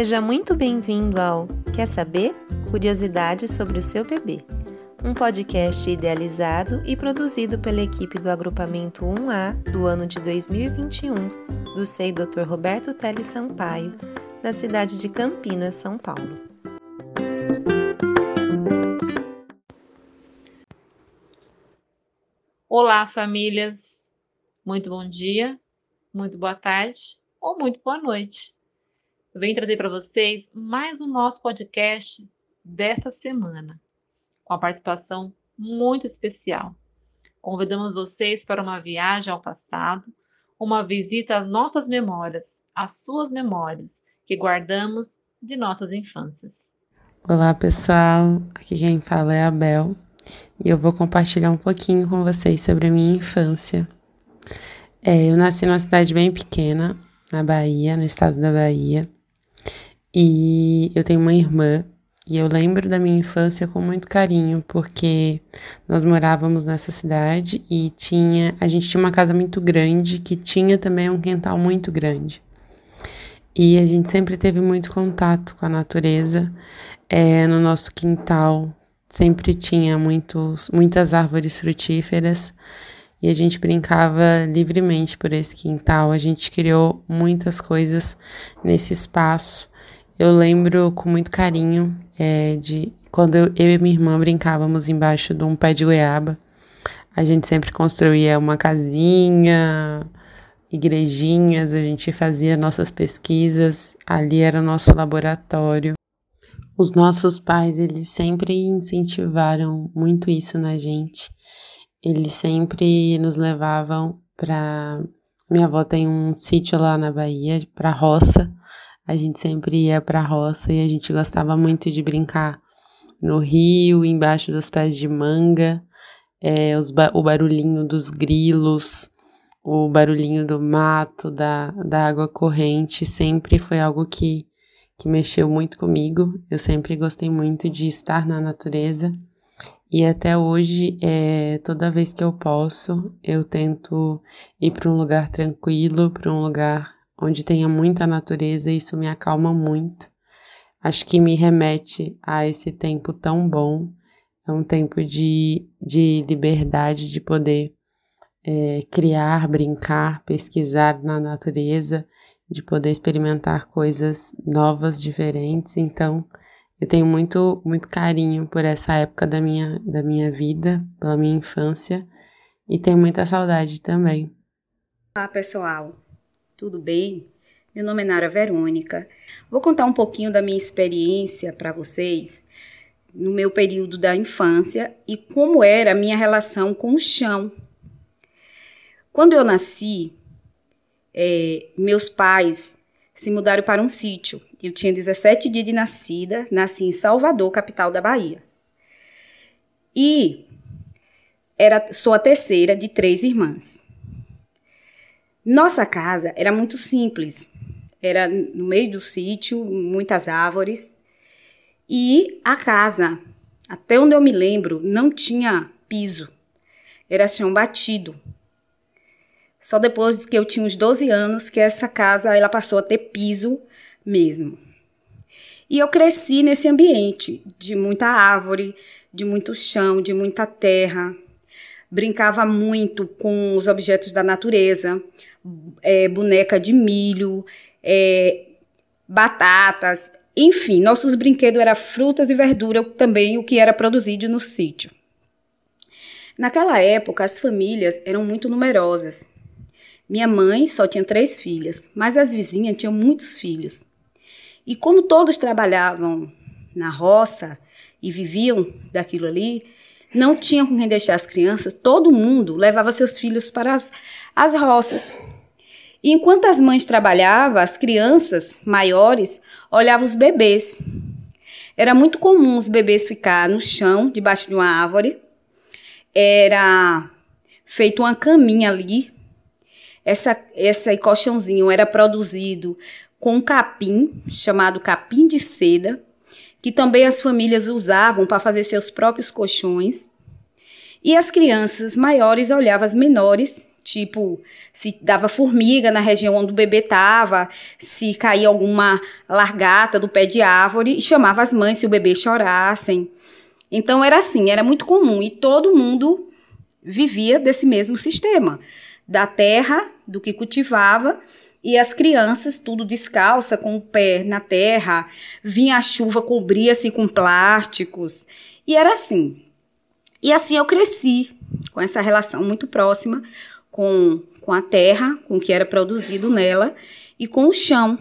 Seja muito bem-vindo ao Quer saber? Curiosidades sobre o seu bebê. Um podcast idealizado e produzido pela equipe do agrupamento 1A do ano de 2021 do SEI Dr. Roberto Teles Sampaio, da cidade de Campinas, São Paulo. Olá, famílias! Muito bom dia, muito boa tarde ou muito boa noite. Venho trazer para vocês mais um nosso podcast dessa semana, com a participação muito especial. Convidamos vocês para uma viagem ao passado, uma visita às nossas memórias, às suas memórias, que guardamos de nossas infâncias. Olá, pessoal. Aqui quem fala é a Bel e eu vou compartilhar um pouquinho com vocês sobre a minha infância. É, eu nasci numa cidade bem pequena, na Bahia, no estado da Bahia. E eu tenho uma irmã e eu lembro da minha infância com muito carinho, porque nós morávamos nessa cidade e tinha, a gente tinha uma casa muito grande que tinha também um quintal muito grande. E a gente sempre teve muito contato com a natureza. É, no nosso quintal sempre tinha muitos, muitas árvores frutíferas e a gente brincava livremente por esse quintal. A gente criou muitas coisas nesse espaço. Eu lembro com muito carinho é, de quando eu, eu e minha irmã brincávamos embaixo de um pé de goiaba. A gente sempre construía uma casinha, igrejinhas, a gente fazia nossas pesquisas, ali era o nosso laboratório. Os nossos pais, eles sempre incentivaram muito isso na gente. Eles sempre nos levavam para. Minha avó tem um sítio lá na Bahia, para roça. A gente sempre ia para roça e a gente gostava muito de brincar no rio, embaixo dos pés de manga, é, os, o barulhinho dos grilos, o barulhinho do mato, da, da água corrente, sempre foi algo que, que mexeu muito comigo. Eu sempre gostei muito de estar na natureza e até hoje, é, toda vez que eu posso, eu tento ir para um lugar tranquilo, para um lugar onde tenha muita natureza, isso me acalma muito. Acho que me remete a esse tempo tão bom. É um tempo de, de liberdade, de poder é, criar, brincar, pesquisar na natureza, de poder experimentar coisas novas, diferentes. Então, eu tenho muito, muito carinho por essa época da minha, da minha vida, pela minha infância, e tenho muita saudade também. Olá, pessoal. Tudo bem? Meu nome é Nara Verônica. Vou contar um pouquinho da minha experiência para vocês no meu período da infância e como era a minha relação com o chão. Quando eu nasci, é, meus pais se mudaram para um sítio. Eu tinha 17 dias de nascida, nasci em Salvador, capital da Bahia. E era sou a terceira de três irmãs. Nossa casa era muito simples. Era no meio do sítio, muitas árvores. E a casa, até onde eu me lembro, não tinha piso. Era chão batido. Só depois que eu tinha uns 12 anos que essa casa ela passou a ter piso mesmo. E eu cresci nesse ambiente de muita árvore, de muito chão, de muita terra. Brincava muito com os objetos da natureza, é, boneca de milho, é, batatas, enfim, nossos brinquedos eram frutas e verdura, também o que era produzido no sítio. Naquela época, as famílias eram muito numerosas minha mãe só tinha três filhas, mas as vizinhas tinham muitos filhos. E como todos trabalhavam na roça e viviam daquilo ali, não tinham com quem deixar as crianças, todo mundo levava seus filhos para as, as roças. E enquanto as mães trabalhavam, as crianças maiores olhavam os bebês. Era muito comum os bebês ficar no chão, debaixo de uma árvore. Era feito uma caminha ali essa, esse colchãozinho era produzido com capim, chamado capim de seda, que também as famílias usavam para fazer seus próprios colchões. E as crianças maiores olhavam as menores, Tipo, se dava formiga na região onde o bebê estava, se caía alguma largata do pé de árvore, e chamava as mães se o bebê chorassem. Então era assim, era muito comum e todo mundo vivia desse mesmo sistema, da terra, do que cultivava, e as crianças tudo descalça, com o pé na terra, vinha a chuva, cobria-se com plásticos, e era assim. E assim eu cresci, com essa relação muito próxima com, com a terra, com o que era produzido nela, e com o chão,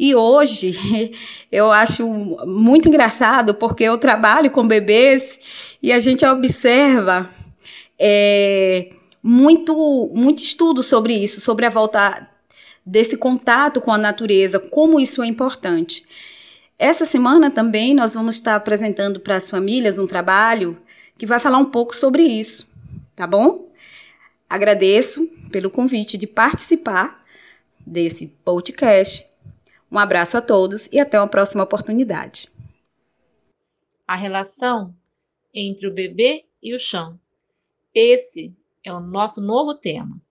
e hoje eu acho muito engraçado porque eu trabalho com bebês e a gente observa é, muito, muito estudo sobre isso, sobre a volta desse contato com a natureza, como isso é importante. Essa semana também nós vamos estar apresentando para as famílias um trabalho que vai falar um pouco sobre isso, tá bom? Agradeço pelo convite de participar desse podcast um abraço a todos e até uma próxima oportunidade. A relação entre o bebê e o chão. Esse é o nosso novo tema.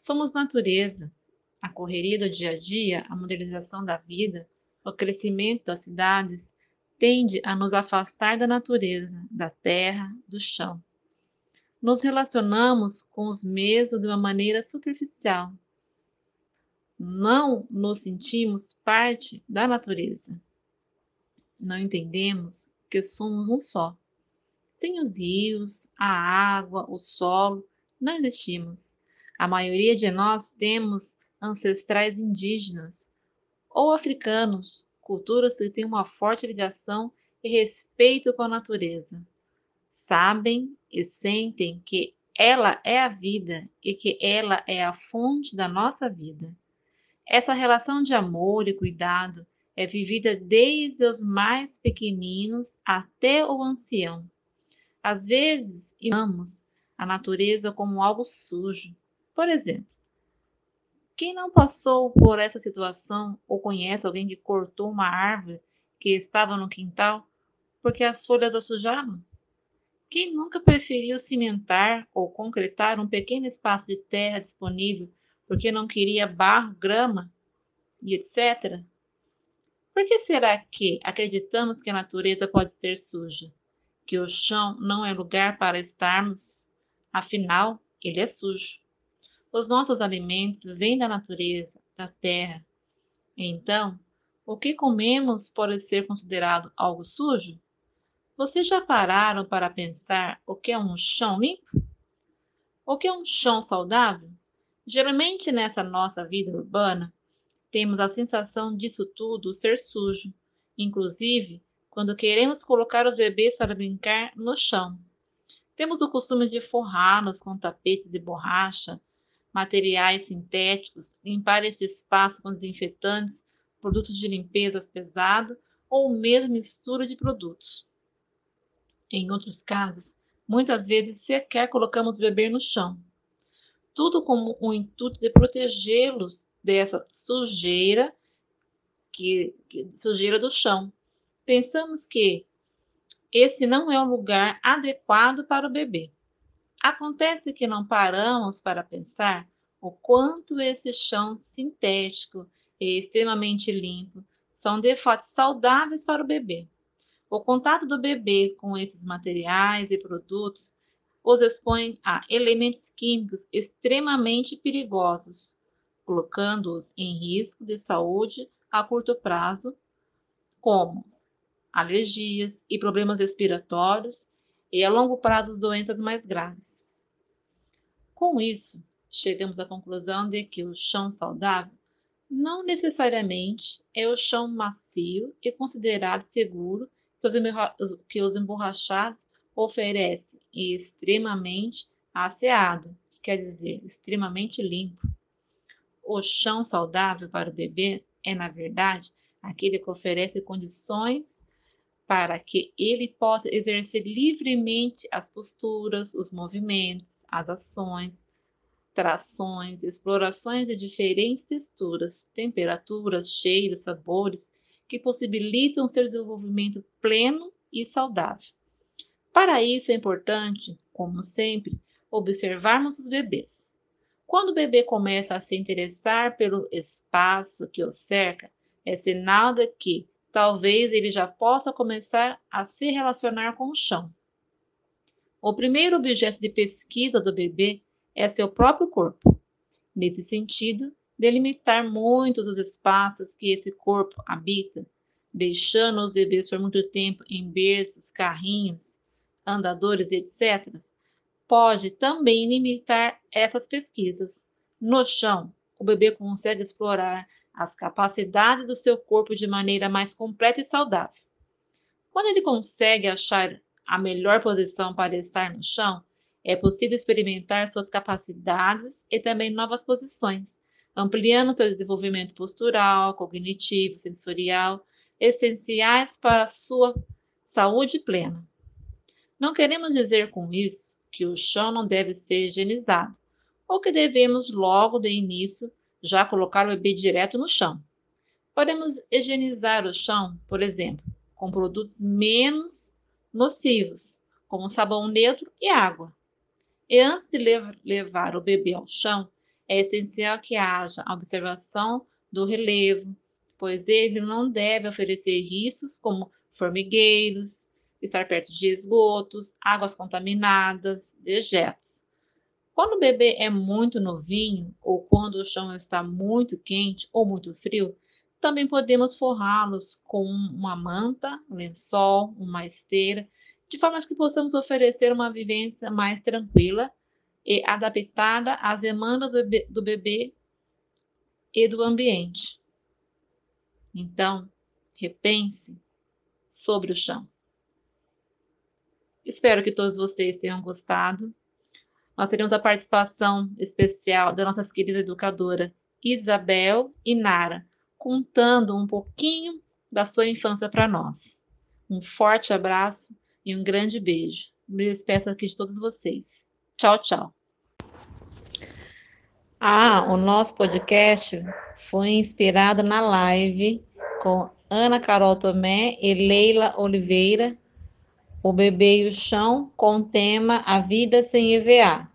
Somos natureza. A correria do dia a dia, a modernização da vida, o crescimento das cidades tende a nos afastar da natureza, da terra, do chão. Nos relacionamos com os mesmos de uma maneira superficial, não nos sentimos parte da natureza. Não entendemos que somos um só. Sem os rios, a água, o solo, não existimos. A maioria de nós temos ancestrais indígenas ou africanos, culturas que têm uma forte ligação e respeito com a natureza. Sabem e sentem que ela é a vida e que ela é a fonte da nossa vida. Essa relação de amor e cuidado é vivida desde os mais pequeninos até o ancião. Às vezes, amamos a natureza como algo sujo. Por exemplo, quem não passou por essa situação ou conhece alguém que cortou uma árvore que estava no quintal porque as folhas a sujavam? Quem nunca preferiu cimentar ou concretar um pequeno espaço de terra disponível porque não queria barro, grama e etc. Por que será que acreditamos que a natureza pode ser suja? Que o chão não é lugar para estarmos? Afinal, ele é sujo. Os nossos alimentos vêm da natureza, da terra. Então, o que comemos pode ser considerado algo sujo? Vocês já pararam para pensar o que é um chão limpo? O que é um chão saudável? Geralmente nessa nossa vida urbana, temos a sensação disso tudo ser sujo, inclusive quando queremos colocar os bebês para brincar no chão. Temos o costume de forrá-los com tapetes de borracha, materiais sintéticos, limpar este espaço com desinfetantes, produtos de limpeza pesados ou mesmo mistura de produtos. Em outros casos, muitas vezes sequer colocamos o bebê no chão tudo com o intuito de protegê-los dessa sujeira, que, que, sujeira do chão. Pensamos que esse não é o lugar adequado para o bebê. Acontece que não paramos para pensar o quanto esse chão sintético e extremamente limpo são de fato saudáveis para o bebê. O contato do bebê com esses materiais e produtos os expõe a elementos químicos extremamente perigosos, colocando-os em risco de saúde a curto prazo, como alergias e problemas respiratórios, e a longo prazo doenças mais graves. Com isso, chegamos à conclusão de que o chão saudável não necessariamente é o chão macio e considerado seguro que os emborrachados oferece extremamente asseado, que quer dizer extremamente limpo. O chão saudável para o bebê é, na verdade, aquele que oferece condições para que ele possa exercer livremente as posturas, os movimentos, as ações, trações, explorações de diferentes texturas, temperaturas, cheiros, sabores, que possibilitam seu desenvolvimento pleno e saudável. Para isso é importante, como sempre, observarmos os bebês. Quando o bebê começa a se interessar pelo espaço que o cerca, é sinal de que talvez ele já possa começar a se relacionar com o chão. O primeiro objeto de pesquisa do bebê é seu próprio corpo. Nesse sentido, delimitar muitos os espaços que esse corpo habita, deixando os bebês por muito tempo em berços, carrinhos, andadores, etc., pode também limitar essas pesquisas. No chão, o bebê consegue explorar as capacidades do seu corpo de maneira mais completa e saudável. Quando ele consegue achar a melhor posição para estar no chão, é possível experimentar suas capacidades e também novas posições, ampliando seu desenvolvimento postural, cognitivo, sensorial, essenciais para a sua saúde plena. Não queremos dizer com isso que o chão não deve ser higienizado, ou que devemos logo de início já colocar o bebê direto no chão. Podemos higienizar o chão, por exemplo, com produtos menos nocivos, como sabão neutro e água. E antes de levar o bebê ao chão, é essencial que haja a observação do relevo, pois ele não deve oferecer riscos como formigueiros, estar perto de esgotos, águas contaminadas, dejetos. Quando o bebê é muito novinho ou quando o chão está muito quente ou muito frio, também podemos forrá-los com uma manta, lençol, uma esteira, de forma que possamos oferecer uma vivência mais tranquila e adaptada às demandas do bebê, do bebê e do ambiente. Então, repense sobre o chão. Espero que todos vocês tenham gostado. Nós teremos a participação especial da nossa querida educadora Isabel e Nara, contando um pouquinho da sua infância para nós. Um forte abraço e um grande beijo. Me despeço aqui de todos vocês. Tchau, tchau. Ah, o nosso podcast foi inspirado na live com Ana Carol Tomé e Leila Oliveira, O Bebê e o Chão, com o tema A Vida Sem EVA.